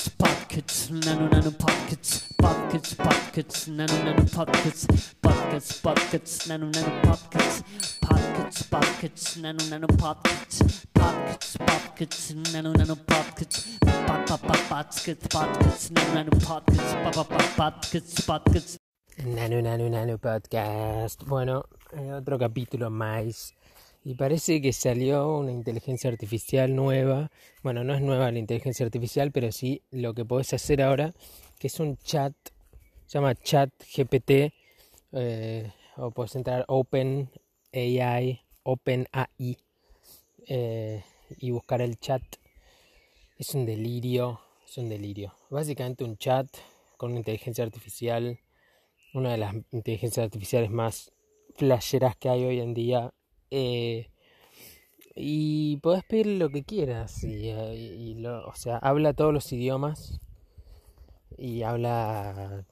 Pockets, pockets, nano nano pockets, pockets, pockets, nano nano pockets, pockets, pockets, nano nano pockets, pockets, pockets, nano nano pockets, pockets, pockets, nano nano pockets, pop pop pockets, pockets, nano nano pockets, pockets, pockets. Nano Nano Nano Podcast. Bueno, eh, otro capítulo más. Y parece que salió una inteligencia artificial nueva. Bueno, no es nueva la inteligencia artificial, pero sí lo que podés hacer ahora, que es un chat, se llama Chat GPT, eh, o puedes entrar Open AI, Open AI, eh, y buscar el chat. Es un delirio, es un delirio. Básicamente un chat con una inteligencia artificial, una de las inteligencias artificiales más flasheras que hay hoy en día eh, y podés pedir lo que quieras. Y, eh, o sea, habla todos los idiomas. Y habla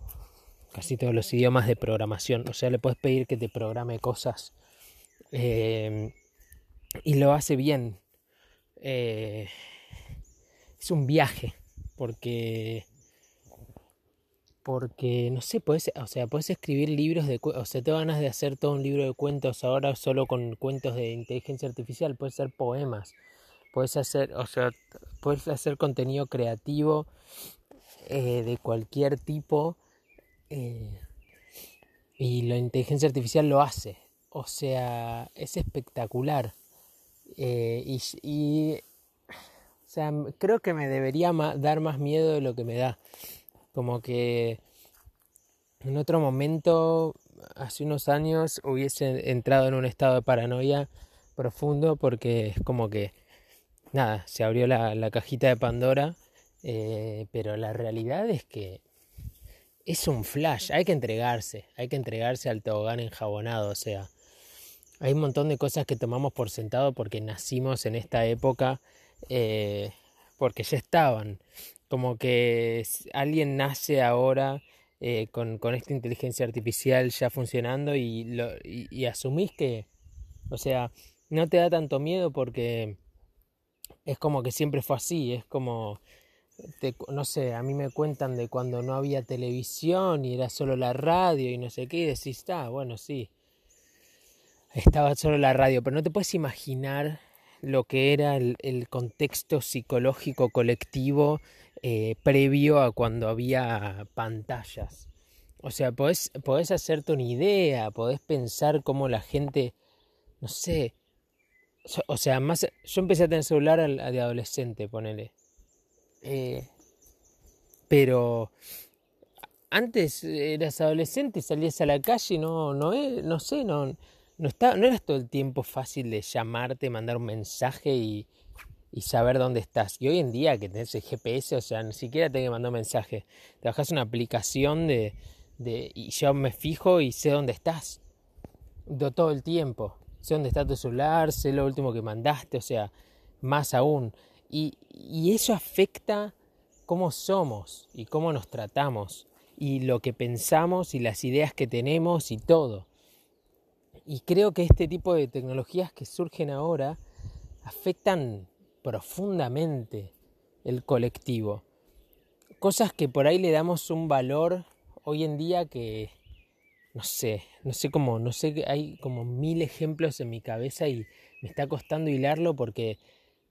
casi todos los idiomas de programación. O sea, le puedes pedir que te programe cosas. Eh, y lo hace bien. es un viaje. Porque porque no sé, puedes, o sea, puedes escribir libros de, o sea, te ganas de hacer todo un libro de cuentos ahora solo con cuentos de inteligencia artificial, puedes hacer poemas, puedes hacer, o sea, puedes hacer contenido creativo eh, de cualquier tipo eh, y la inteligencia artificial lo hace, o sea, es espectacular eh, y, y, o sea, creo que me debería dar más miedo de lo que me da. Como que en otro momento, hace unos años, hubiese entrado en un estado de paranoia profundo porque es como que, nada, se abrió la, cajita de Pandora, eh, pero la realidad es que es un flash, hay que entregarse, hay que entregarse al tobogán enjabonado, o sea, hay un montón de cosas que tomamos por sentado porque nacimos en esta época, eh, porque ya estaban como que alguien nace ahora eh, con, esta inteligencia artificial ya funcionando y, lo, y, asumís que, o sea, no te da tanto miedo porque es como que siempre fue así, es como, no sé, a mí me cuentan de cuando no había televisión y era solo la radio y no sé qué, y decís, está, bueno, sí, estaba solo la radio, pero no te puedes imaginar lo que era el, contexto psicológico colectivo eh, previo a cuando había pantallas. O sea, podés, podés hacerte una idea, podés pensar cómo la gente, no sé, o sea, más, yo empecé a tener celular de adolescente, ponele. Eh, pero antes eras adolescente, salías a la calle, no, no, no sé, no, no, está, no eras todo el tiempo fácil de llamarte, mandar un mensaje y, y saber dónde estás. Y hoy en día que tenés el GPS, o sea, ni siquiera te que mandar un mensaje. Te bajas una aplicación de, de, y yo me fijo y sé dónde estás. Todo el tiempo. Sé dónde está tu celular, sé lo último que mandaste, o sea, más aún. Y, y eso afecta cómo somos y cómo nos tratamos y lo que pensamos y las ideas que tenemos y todo. Y creo que este tipo de tecnologías que surgen ahora afectan profundamente el colectivo. Cosas que por ahí le damos un valor hoy en día que no sé, no sé cómo, no sé, hay como mil ejemplos en mi cabeza y me está costando hilarlo porque,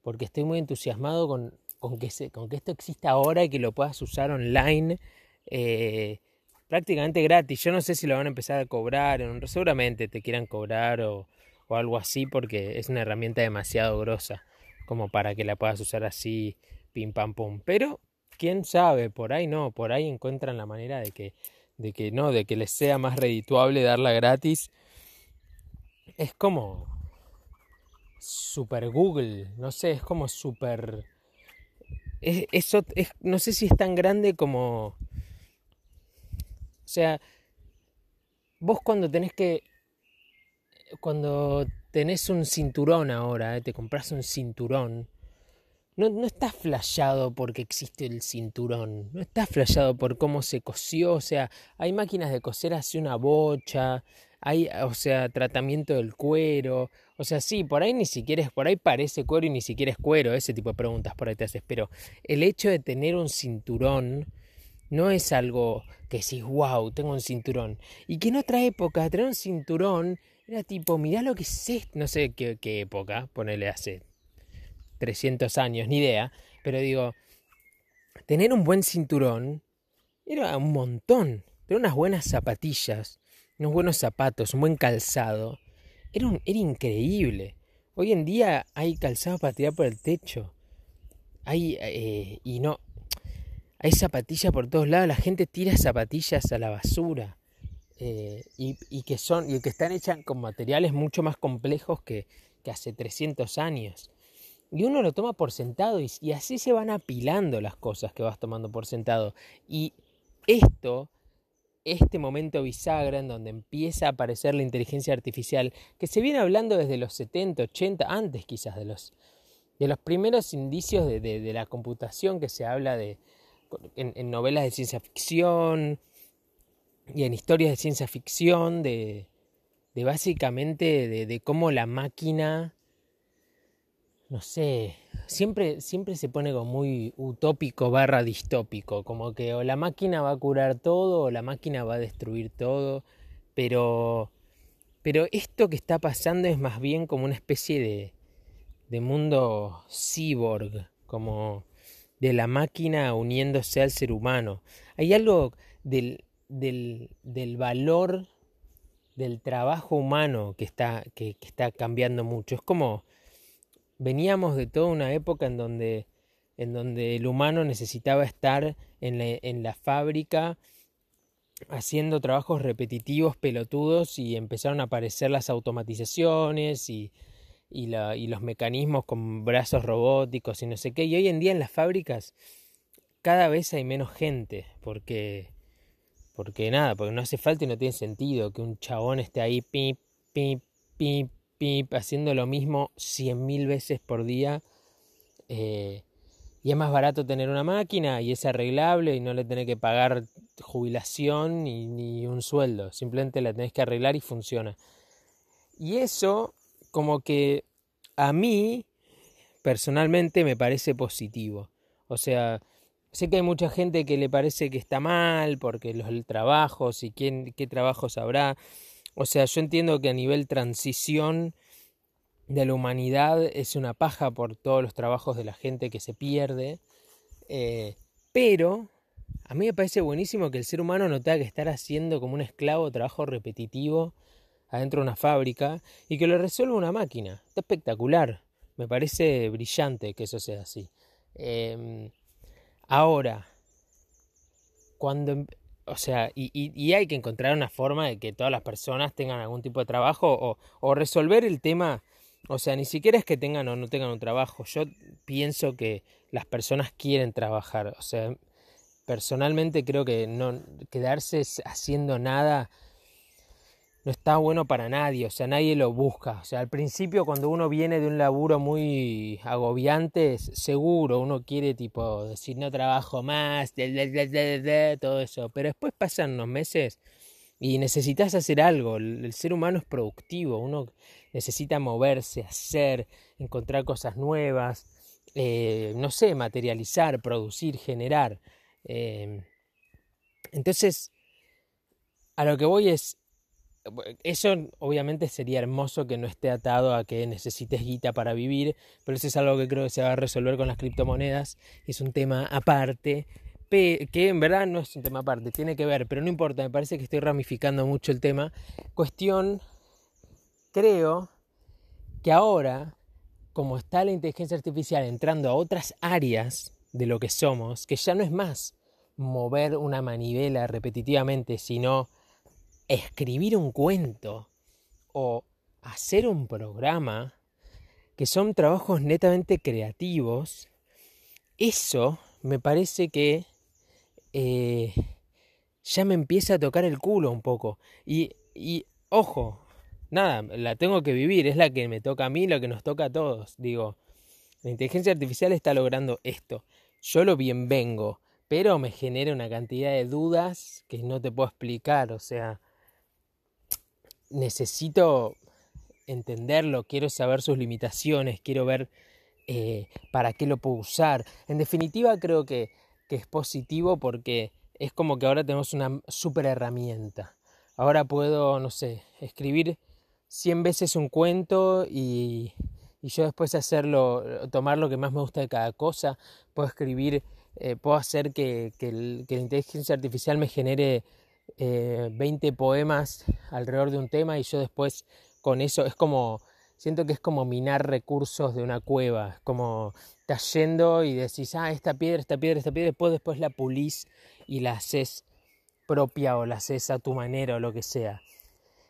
porque estoy muy entusiasmado con, con, que, con que esto exista ahora y que lo puedas usar online eh, prácticamente gratis. Yo no sé si lo van a empezar a cobrar, seguramente te quieran cobrar o, algo así porque es una herramienta demasiado grosa como para que la puedas usar así, pim pam pum. Pero, quién sabe, por ahí no, por ahí encuentran la manera de que, de que no, de que les sea más redituable darla gratis. Es como super Google, no sé, es como super... es, no sé si es tan grande como... O sea, vos cuando tenés que... Cuando tenés un cinturón ahora, eh, te compras un cinturón, no, no estás flashado porque existe el cinturón, no estás flashado por cómo se cosió, o sea, hay máquinas de coser hace una bocha, hay, o sea, tratamiento del cuero, o sea, sí, por ahí ni siquiera es, por ahí parece cuero y ni siquiera es cuero, ese tipo de preguntas por ahí te haces, pero el hecho de tener un cinturón no es algo que decís, wow, tengo un cinturón. Y que en otra época tener un cinturón era tipo, mirá lo que es no sé qué, qué época, ponele hace 300 años, ni idea, pero digo, tener un buen cinturón era un montón, tener unas buenas zapatillas, unos buenos zapatos, un buen calzado, era, un, era increíble. Hoy en día hay calzado para tirar por el techo. Hay, eh, y no, hay zapatillas por todos lados, la gente tira zapatillas a la basura. Eh, y, que son, y que están hechas con materiales mucho más complejos que, hace 300 años. Y uno lo toma por sentado y, y así se van apilando las cosas que vas tomando por sentado. Y esto este momento bisagra en donde empieza a aparecer la inteligencia artificial, que se viene hablando desde los 70, 80, antes quizás de los, de los primeros indicios de, de, la computación que se habla de, en, novelas de ciencia ficción y en historias de ciencia ficción, de, básicamente de, de cómo la máquina, no sé, siempre, siempre se pone como muy utópico barra distópico, como que o la máquina va a curar todo o la máquina va a destruir todo, pero, pero esto que está pasando es más bien como una especie de, de mundo cyborg, como de la máquina uniéndose al ser humano. Hay algo del, del, del valor del trabajo humano que está, que, está cambiando mucho. Es como veníamos de toda una época en donde, en donde el humano necesitaba estar en la, en la fábrica haciendo trabajos repetitivos, pelotudos, y empezaron a aparecer las automatizaciones y, y, la, y los mecanismos con brazos robóticos y no sé qué. Y hoy en día en las fábricas cada vez hay menos gente, porque, porque nada, porque no hace falta y no tiene sentido que un chabón esté ahí, pip, pip, pip, pip, haciendo lo mismo cien mil veces por día. Eh, y es más barato tener una máquina y es arreglable y no le tenés que pagar jubilación ni, ni un sueldo. Simplemente la tenés que arreglar y funciona. Y eso como que a mí personalmente me parece positivo. O sea, sé que hay mucha gente que le parece que está mal porque los trabajos y quién, qué trabajos habrá. O sea, yo entiendo que a nivel transición de la humanidad es una paja por todos los trabajos de la gente que se pierde, eh, pero a mí me parece buenísimo que el ser humano no tenga que estar haciendo como un esclavo trabajo repetitivo adentro de una fábrica y que lo resuelva una máquina. Está espectacular. Me parece brillante que eso sea así. Eh, ahora, cuando em, o sea, y, y, hay que encontrar una forma de que todas las personas tengan algún tipo de trabajo o, o, resolver el tema. O sea, ni siquiera es que tengan o no tengan un trabajo. Yo pienso que las personas quieren trabajar. O sea, personalmente creo que no quedarse haciendo nada no está bueno para nadie, o sea, nadie lo busca. O sea, al principio cuando uno viene de un laburo muy agobiante, seguro uno quiere tipo decir no trabajo más, todo eso, pero después pasan unos meses y necesitas hacer algo. El, ser humano es productivo, uno necesita moverse, hacer, encontrar cosas nuevas, eh, no sé, materializar, producir, generar. Eh, entonces, a lo que voy es, eso obviamente sería hermoso que no esté atado a que necesites guita para vivir, pero eso es algo que creo que se va a resolver con las criptomonedas. Es un tema aparte, que en verdad no es un tema aparte, tiene que ver, pero no importa, me parece que estoy ramificando mucho el tema. Cuestión, creo que ahora, como está la inteligencia artificial entrando a otras áreas de lo que somos, que ya no es más mover una manivela repetitivamente, sino escribir un cuento o hacer un programa, que son trabajos netamente creativos, eso me parece que eh, ya me empieza a tocar el culo un poco. Y, y ojo, nada, la tengo que vivir, es la que me toca a mí, lo que nos toca a todos. Digo, la inteligencia artificial está logrando esto. Yo lo bien vengo, pero me genera una cantidad de dudas que no te puedo explicar. O sea, necesito entenderlo, quiero saber sus limitaciones, quiero ver eh, para qué lo puedo usar. En definitiva, creo que, que es positivo porque es como que ahora tenemos una super herramienta. Ahora puedo, no sé, escribir 100 veces un cuento y, y yo después hacerlo, tomar lo que más me gusta de cada cosa. Puedo escribir, eh, puedo hacer que, que, la inteligencia artificial me genere eh, 20 poemas alrededor de un tema y yo después con eso es como, siento que es como minar recursos de una cueva, es como estás yendo y decís, ah, esta piedra, esta piedra, esta piedra, después, después la pulís y la haces propia o la haces a tu manera o lo que sea.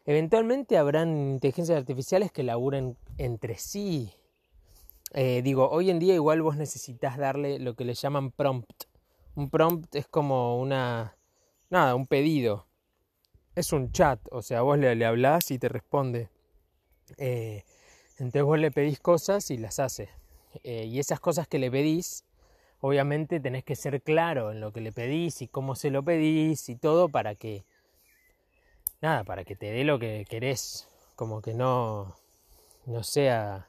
Eventualmente habrán inteligencias artificiales que laburen entre sí. Eh, digo, hoy en día igual vos necesitas darle lo que le llaman prompt. Un prompt es como una... Nada, un pedido. Es un chat, o sea, vos le, le hablás y te responde. Eh, entonces vos le pedís cosas y las hace. Eh, y esas cosas que le pedís, obviamente tenés que ser claro en lo que le pedís y cómo se lo pedís y todo para que, nada, para que te dé lo que querés, como que no, no sea...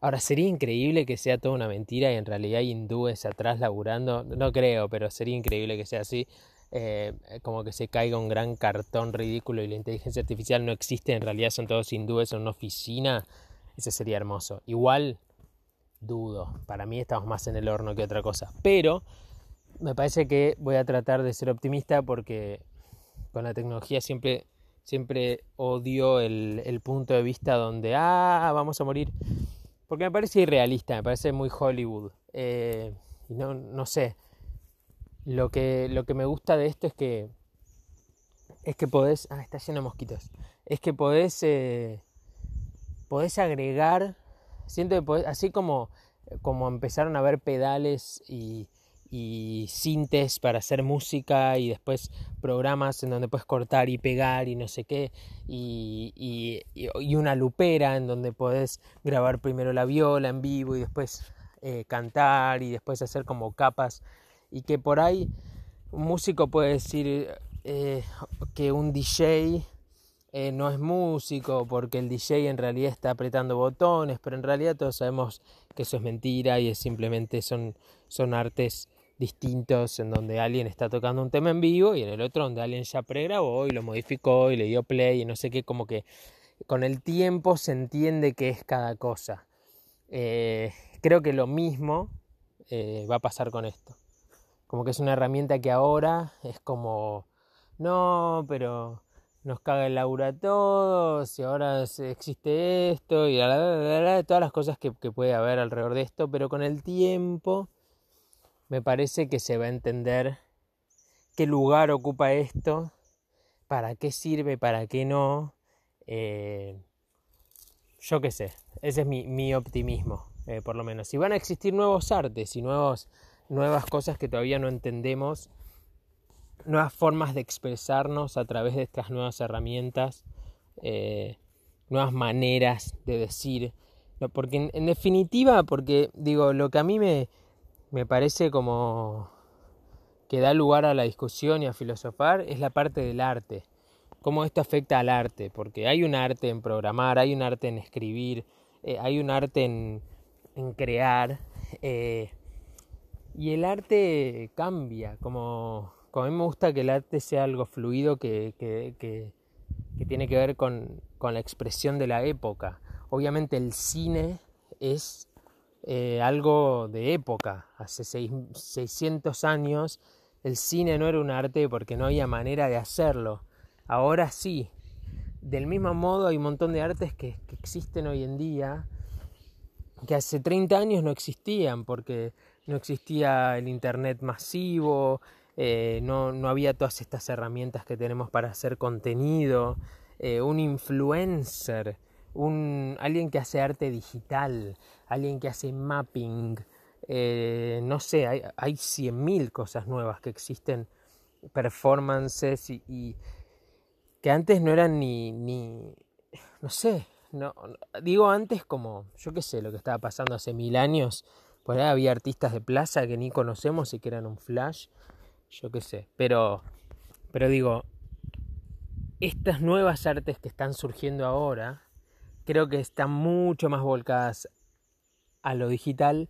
Ahora, sería increíble que sea toda una mentira y en realidad hay hindúes atrás laburando, no creo, pero sería increíble que sea así, eh, como que se caiga un gran cartón ridículo y la inteligencia artificial no existe, en realidad son todos hindúes en una oficina, ese sería hermoso. Igual, dudo. Para mí estamos más en el horno que otra cosa. Pero me parece que voy a tratar de ser optimista porque con la tecnología siempre, siempre odio el, punto de vista donde, ah, vamos a morir. Porque me parece irrealista, me parece muy Hollywood. Eh, no, no sé. Lo que, lo que me gusta de esto es que es que podés. Ah, está lleno de mosquitos. Es que podés. Eh, podés agregar Siento que así como, como empezaron a ver pedales y, y sintes para hacer música y después programas en donde puedes cortar y pegar y no sé qué y, y, una lupera en donde puedes grabar primero la viola en vivo y después eh, cantar y después hacer como capas y que por ahí un músico puede decir eh, que un DJ eh, no es músico, porque el DJ en realidad está apretando botones, pero en realidad todos sabemos que eso es mentira y es simplemente son, son artes distintos en donde alguien está tocando un tema en vivo y en el otro donde alguien ya pregrabó y lo modificó y le dio play y no sé qué, como que con el tiempo se entiende qué es cada cosa. Eh, creo que lo mismo va a pasar con esto. Como que es una herramienta que ahora es como, no, pero nos caga el laburo a todos y ahora existe esto y todas las cosas que, puede haber alrededor de esto, pero con el tiempo me parece que se va a entender qué lugar ocupa esto, para qué sirve, para qué no. Eh, yo qué sé, ese es mi, optimismo, eh, por lo menos. Si van a existir nuevos artes y nuevos, nuevas cosas que todavía no entendemos, nuevas formas de expresarnos a través de estas nuevas herramientas, eh, nuevas maneras de decir. porque en, definitiva, porque digo, lo que a mí me, me parece como que da lugar a la discusión y a filosofar es la parte del arte. Cómo esto afecta al arte, porque hay un arte en programar, hay un arte en escribir, eh, hay un arte en, en crear. Eh, y el arte cambia, como a mí me gusta que el arte sea algo fluido que, que, tiene que ver con, la expresión de la época. Obviamente el cine es eh, algo de época. Hace 600 años el cine no era un arte porque no había manera de hacerlo. Ahora sí. Del mismo modo hay un montón de artes que, que existen hoy en día que hace 30 años no existían porque no existía el internet masivo, eh, no, no, había todas estas herramientas que tenemos para hacer contenido, eh, un influencer, un, alguien que hace arte digital, alguien que hace mapping, eh, no sé, hay, hay 100.000 cosas nuevas que existen, performances y, que antes no eran ni, ni no sé, no, digo antes como, yo qué sé, lo que estaba pasando hace mil años, por ahí había artistas de plaza que ni conocemos y que eran un flash, yo qué sé, pero, pero digo, estas nuevas artes que están surgiendo ahora, creo que están mucho más volcadas a lo digital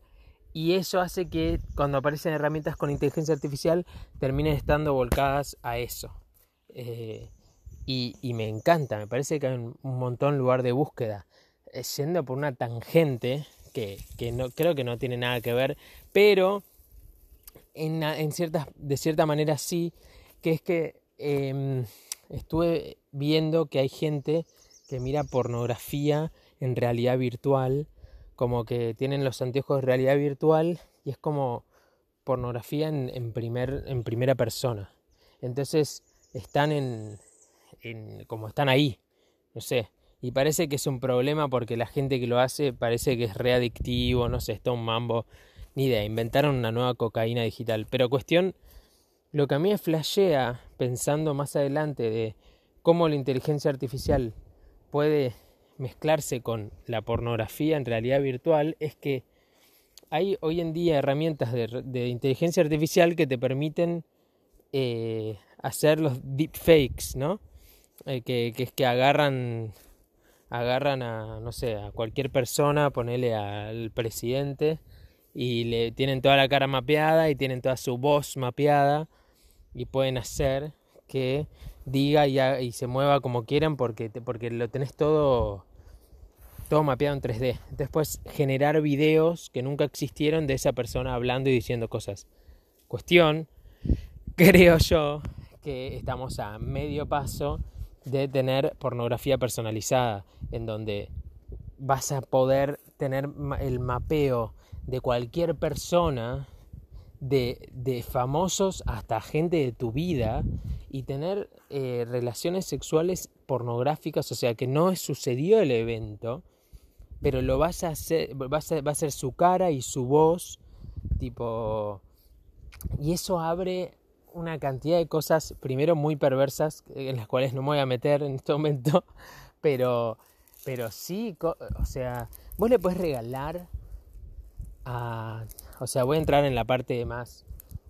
y eso hace que cuando aparecen herramientas con inteligencia artificial terminen estando volcadas a eso. Eh, y, me encanta, me parece que hay un, montón lugar de búsqueda, eh, yendo por una tangente que, no, creo que no tiene nada que ver, pero en, ciertas, de cierta manera sí, que es que em, estuve viendo que hay gente que mira pornografía en realidad virtual como que tienen los anteojos de realidad virtual y es como pornografía en, primer, en primera persona. Entonces están en, como están ahí, no sé. Y parece que es un problema porque la gente que lo hace parece que es readictivo, no sé, está un mambo, ni idea, inventaron una nueva cocaína digital. Pero cuestión, lo que a mí me flashea pensando más adelante de cómo la inteligencia artificial puede mezclarse con la pornografía en realidad virtual es que hay hoy en día herramientas de, inteligencia artificial que te permiten eh, hacer los deepfakes, ¿no? Eh, que, es que agarran agarran a no sé a cualquier persona, ponele al presidente y le tienen toda la cara mapeada y tienen toda su voz mapeada y pueden hacer que diga y, y se mueva como quieran porque, porque lo tenés todo todo mapeado en 3D. Después generar videos que nunca existieron de esa persona hablando y diciendo cosas. Cuestión, creo yo que estamos a medio paso de tener pornografía personalizada, en donde vas a poder tener el mapeo de cualquier persona, de, de famosos hasta gente de tu vida, y tener eh, relaciones sexuales pornográficas, o sea que no sucedió el evento, pero lo vas a hacer, va a ser, su cara y su voz, tipo, y eso abre una cantidad de cosas, primero muy perversas, en las cuales no me voy a meter en este momento, pero, pero sí, o sea, vos le puedes regalar a, o sea, voy a entrar en la parte más,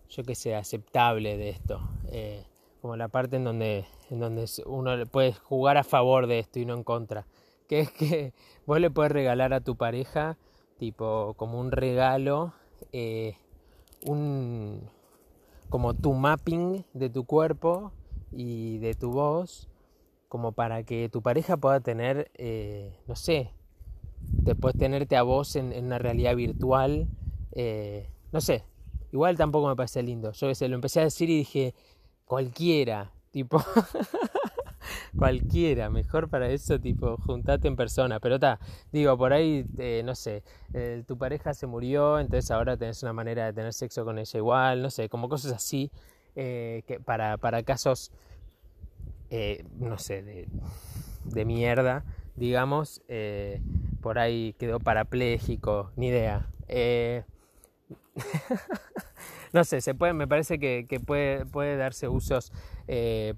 yo que sé, aceptable de esto, eh, como la parte en donde, en donde uno puede jugar a favor de esto y no en contra que es que vos le puedes regalar a tu pareja, tipo, como un regalo, eh, un, como tu mapping de tu cuerpo y de tu voz, como para que tu pareja pueda tener, eh, no sé, después tenerte a vos en, una realidad virtual, eh, no sé, igual tampoco me parece lindo. Yo lo empecé a decir y dije, cualquiera, tipo, cualquiera, mejor para eso, tipo, juntate en persona. Pero está, digo, por ahí, eh, no sé, eh, tu pareja se murió, entonces ahora tenés una manera de tener sexo con ella igual, no sé, como cosas así, eh, que para, para casos, no sé, de, de mierda, digamos, por ahí quedó parapléjico, ni idea. no sé, se puede, me parece que, que puede, puede darse usos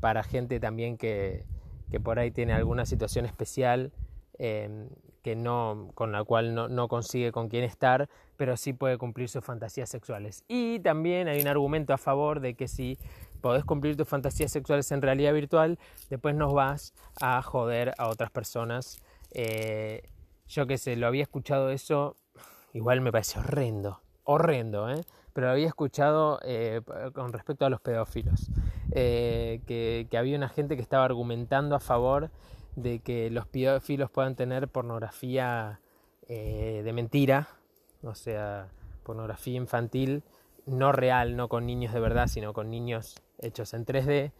para gente también que, que por ahí tiene alguna situación especial em, que no, con la cual no, consigue con quién estar, pero sí puede cumplir sus fantasías sexuales. Y también hay un argumento a favor de que si podés cumplir tus fantasías sexuales en realidad virtual, después nos vas a joder a otras personas. Eh, yo que sé, lo había escuchado eso, igual me parece horrendo, horrendo, ¿eh? Pero había escuchado eh, con respecto a los pedófilos. Eh, que, había una gente que estaba argumentando a favor de que los pedófilos puedan tener pornografía eh, de mentira, o sea, pornografía infantil, no real, no con niños de verdad, sino con niños hechos en 3D,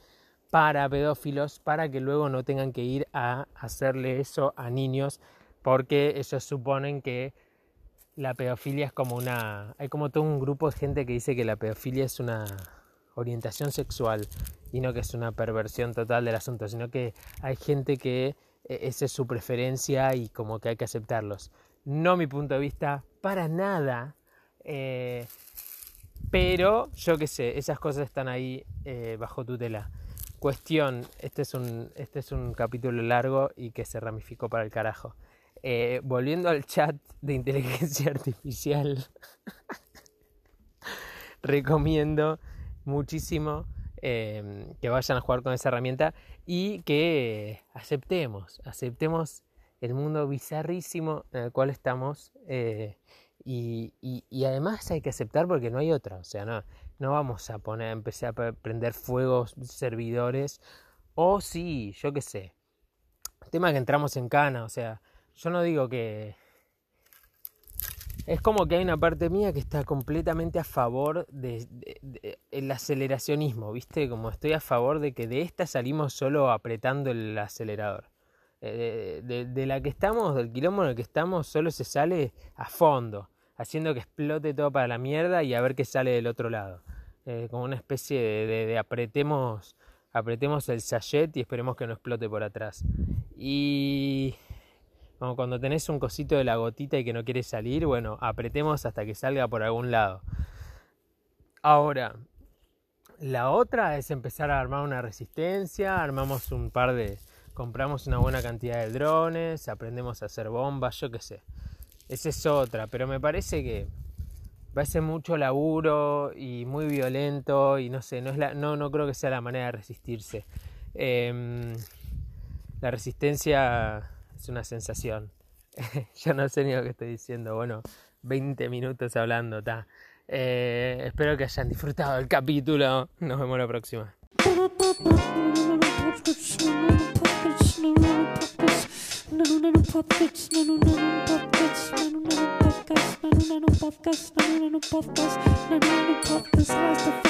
para pedófilos, para que luego no tengan que ir a hacerle eso a niños, porque ellos suponen que la pedofilia es como una... Hay como todo un grupo de gente que dice que la pedofilia es una orientación sexual y no que es una perversión total del asunto, sino que hay gente que e, esa es su preferencia y como que hay que aceptarlos. No mi punto de vista para nada, eh, pero yo qué sé, esas cosas están ahí eh, bajo tutela. Cuestión, este es, un, este es un capítulo largo y que se ramificó para el carajo. Eh, volviendo al chat de inteligencia artificial, recomiendo muchísimo eh, que vayan a jugar con esa herramienta y que aceptemos, aceptemos el mundo bizarrísimo en el cual estamos eh, y, además hay que aceptar porque no hay otra, o sea, no, no vamos a poner, empezar a prender fuegos servidores o sí, yo qué sé, el tema que entramos en cana, o sea, yo no digo que es como que hay una parte mía que está completamente a favor del de, aceleracionismo, ¿viste? Como estoy a favor de que de esta salimos solo apretando el acelerador. Eh, de, la que estamos, del quilombo en el que estamos, solo se sale a fondo, haciendo que explote todo para la mierda y a ver qué sale del otro lado. Eh, como una especie de, apretemos, apretemos el sachet y esperemos que no explote por atrás. Y como cuando tenés un cosito de la gotita y que no quiere salir, bueno, apretemos hasta que salga por algún lado. Ahora, la otra es empezar a armar una resistencia, armamos un par de, compramos una buena cantidad de drones, aprendemos a hacer bombas, yo qué sé. Esa es otra, pero me parece que va a ser mucho laburo y muy violento y no sé, no, es la, no, no creo que sea la manera de resistirse. Em, la resistencia es una sensación. Yo no sé ni lo que estoy diciendo. Bueno, 20 minutos hablando, está. Eh, espero que hayan disfrutado el capítulo. Nos vemos la próxima.